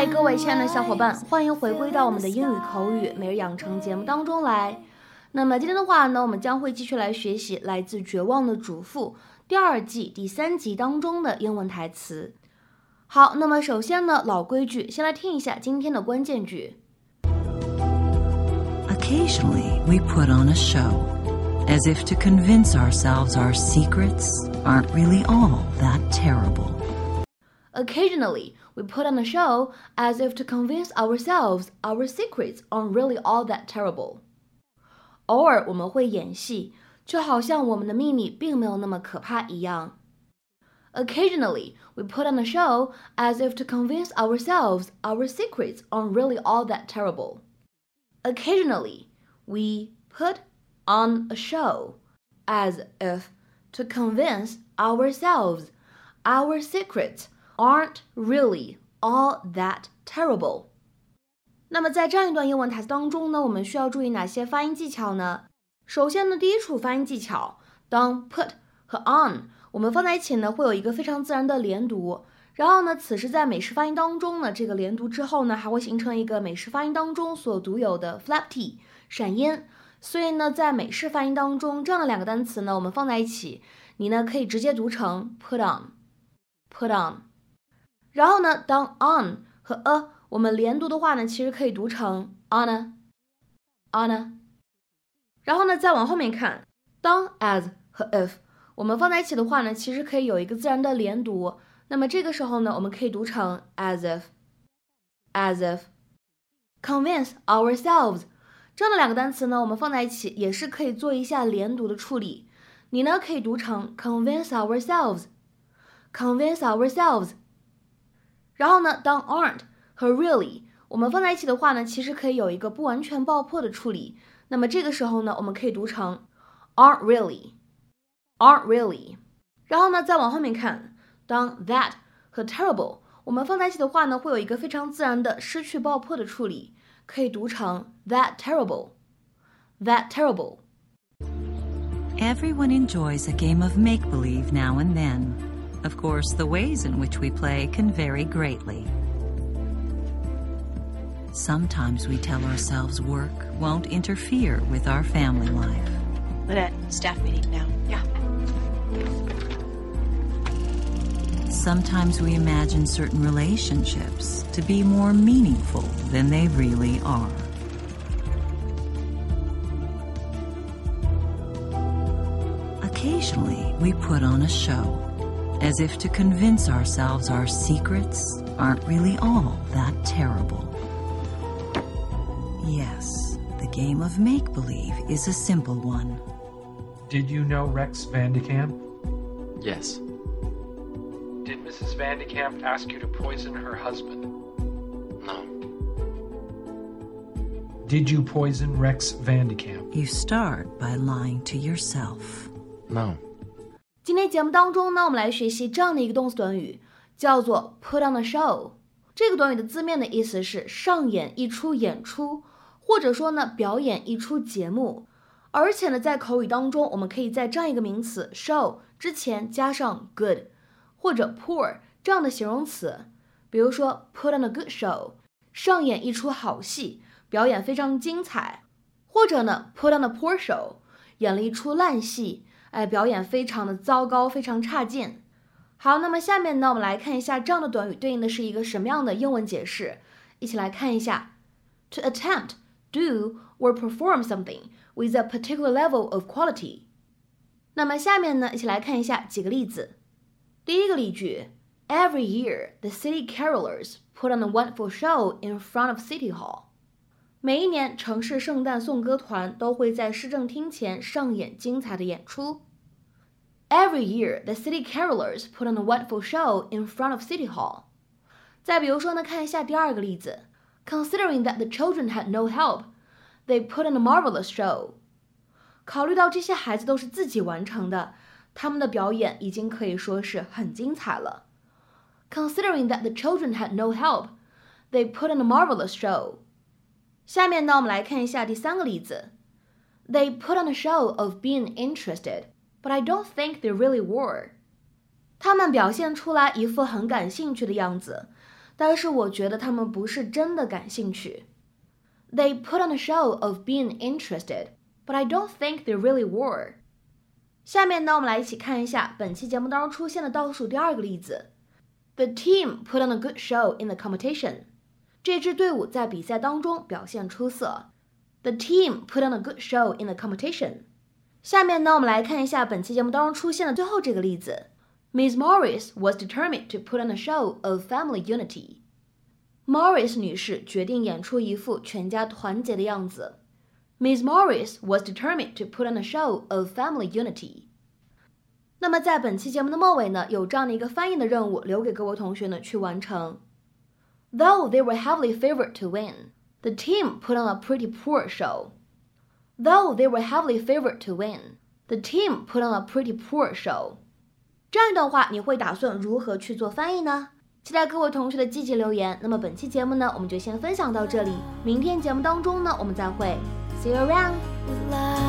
嗨，各位亲爱的小伙伴，欢迎回归到我们的英语口语每日养成节目当中来。那么今天的话呢，我们将会继续来学习来自《绝望的主妇》第二季第三集当中的英文台词。好，那么首先呢，老规矩，先来听一下今天的关键句。Occasionally, we put on a show, as if to convince ourselves our secrets aren't really all that terrible. Occasionally, we put on a show as if to convince ourselves our secrets aren't really all that terrible. 偶尔我们会演戏，就好像我们的秘密并没有那么可怕一样。Occasionally, we put on a show as if to convince ourselves our secrets aren't really all that terrible. Occasionally, we put on a show as if to convince ourselves our secrets aren't really all that terrible. 那么在这样一段英文台词当中呢，我们需要注意哪些发音技巧呢？首先呢，第一处发音技巧，当 put 和 on 我们放在一起呢，会有一个非常自然的连读。然后呢，此时在美式发音当中呢，这个连读之后呢，还会形成一个美式发音当中所独有的 flap t 闪音。所以呢，在美式发音当中，这样的两个单词呢，我们放在一起，你呢可以直接读成 put on，put on。然后呢，当 on 和 a 我们连读的话呢，其实可以读成 on，on。然后呢，再往后面看，当 as 和 if 我们放在一起的话呢，其实可以有一个自然的连读。那么这个时候呢，我们可以读成 as if，as if。convince ourselves 这样的两个单词呢，我们放在一起也是可以做一下连读的处理。你呢可以读成 convince ourselves，convince ourselves。然后呢，当 aren't 和 really 我们放在一起的话呢，其实可以有一个不完全爆破的处理。那么这个时候呢，我们可以读成 aren't really，aren't really。然后呢，再往后面看，当 that 和 terrible 我们放在一起的话呢，会有一个非常自然的失去爆破的处理，可以读成 that terrible，that terrible。 Everyone enjoys a game of make believe now and then. Of course, the ways in which we play can vary greatly. Sometimes we tell ourselves work won't interfere with our family life. Lynette, staff meeting now. Yeah. Sometimes we imagine certain relationships to be more meaningful than they really are. Occasionally, we put on a show, as if to convince ourselves our secrets aren't really all that terrible. Yes, the game of make believe is a simple one. Did you know Rex Van de Kamp? Yes. Did Mrs. Van de Kamp ask you to poison her husband? No. Did you poison Rex Van de Kamp? You start by lying to yourself. No. 今天节目当中呢，我们来学习这样的一个动词短语，叫做 put on a show。这个短语的字面的意思是上演一出演出，或者说呢表演一出节目。而且呢，在口语当中，我们可以在这样一个名词 show 之前加上 good 或者 poor 这样的形容词，比如说 put on a good show，上演一出好戏，表演非常精彩；或者呢 put on a poor show，演了一出烂戏，哎，表演非常的糟糕，非常差劲。好，那么下面呢，我们来看一下这样的短语对应的是一个什么样的英文解释，一起来看一下：to attempt, do or perform something with a particular level of quality。那么下面呢，一起来看一下几个例子。第一个例句：Every year, the city carolers put on a wonderful show in front of City Hall。每一年，城市圣诞颂歌团都会在市政厅前上演精彩的演出。Every year, the city carolers put on a wonderful show in front of City Hall。再比如说呢，看一下第二个例子：Considering that the children had no help, they put on a marvelous show。考虑到这些孩子都是自己完成的，他们的表演已经可以说是很精彩了。Considering that the children had no help, they put on a marvelous show。 下面呢，我们来看一下第三个例子：They put on a show of being interested, but I don't think they really were。他们表现出来一副很感兴趣的样子， 但是我觉得他们不是真的感兴趣。They put on a show of being interested, but I don't think they really were. 下面呢，我们来一起看一下本期节目当中出现的倒数第二个例子。The team put on a good show in the competition. 这支队伍在比赛当中表现出色。The team put on a good show in the competition. 下面呢，我们来看一下本期节目当中出现的最后这个例子。Miss Morris was determined to put on a show of family unity. Morris 女士决定演出一副全家团结的样子。Miss Morris was determined to put on a show of family unity. 那么在本期节目的末尾呢，有这样的一个翻译的任务留给各位同学呢去完成。Though they were heavily favored to win, the team put on a pretty poor show. Though they were heavily favored to win, the team put on a pretty poor show. 这样一段话，你会打算如何去做翻译呢？期待各位同学的积极留言。那么本期节目呢，我们就先分享到这里。明天节目当中呢，我们再会。See you around.